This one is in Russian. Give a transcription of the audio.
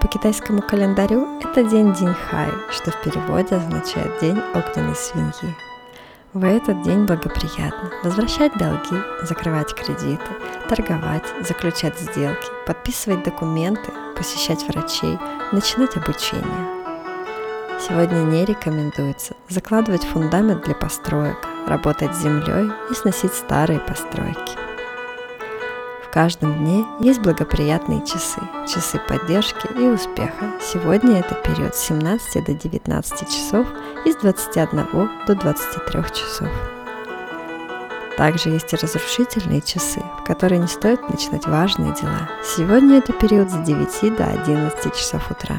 по китайскому календарю это день Диньхай, что в переводе означает день огненной свиньи. В этот день благоприятно возвращать долги, закрывать кредиты, торговать, заключать сделки, подписывать документы, посещать врачей, начинать обучение. Сегодня не рекомендуется закладывать фундамент для построек, работать с землей и сносить старые постройки. В каждом дне есть благоприятные часы, часы поддержки и успеха. Сегодня это период с 17 до 19 часов и с 21 до 23 часов. Также есть и разрушительные часы, в которые не стоит начинать важные дела. Сегодня это период с 9 до 11 часов утра.